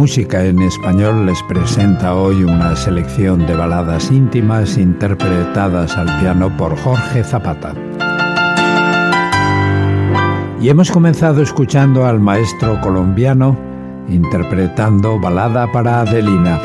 Música en Español les presenta hoy una selección de baladas íntimas interpretadas al piano por Jorge Zapata. Y hemos comenzado escuchando al maestro colombiano interpretando Balada para Adelina.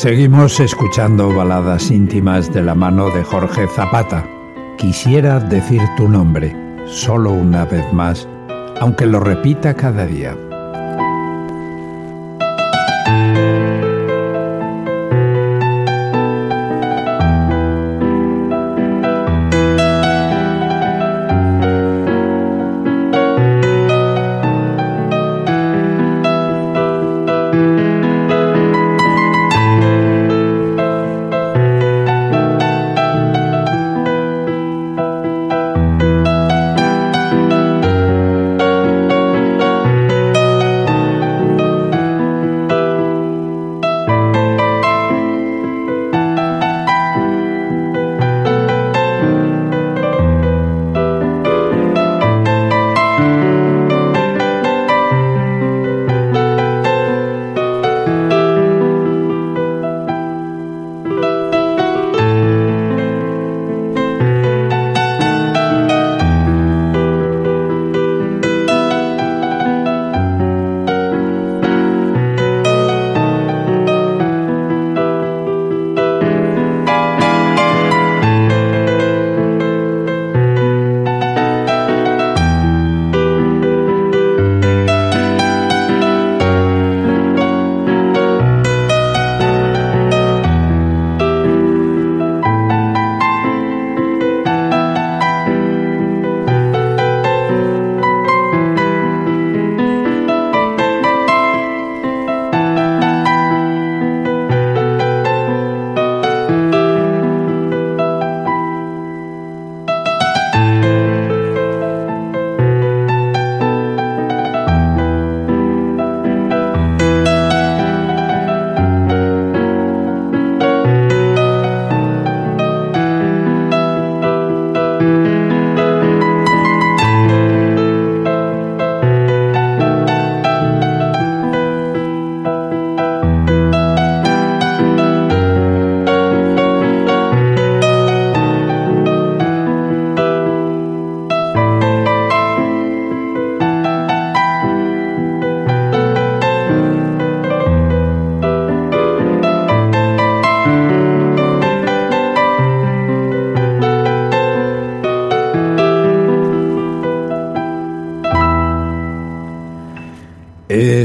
Seguimos escuchando baladas íntimas de la mano de Jorge Zapata. Quisiera decir tu nombre, solo una vez más, aunque lo repita cada día.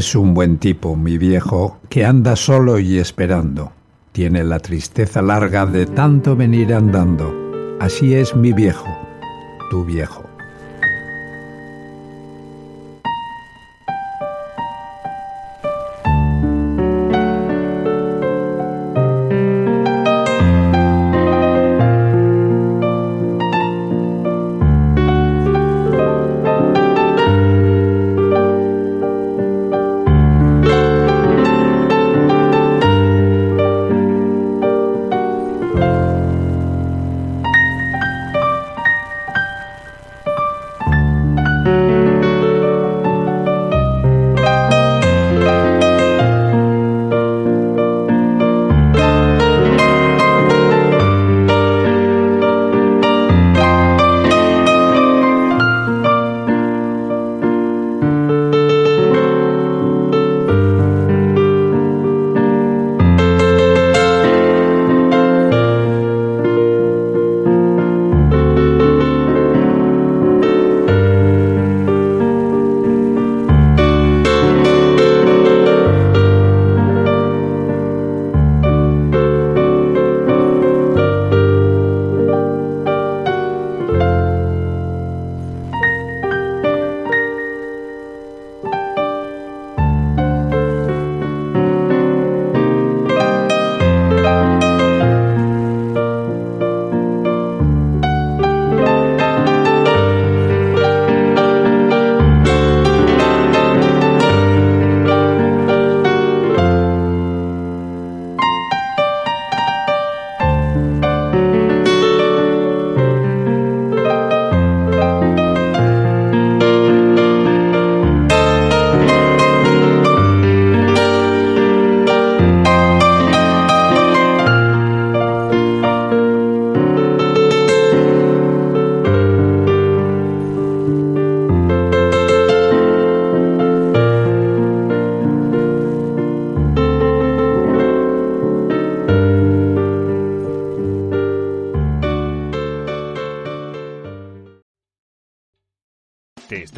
Es un buen tipo, mi viejo, que anda solo y esperando. Tiene la tristeza larga de tanto venir andando. Así es mi viejo, tu viejo.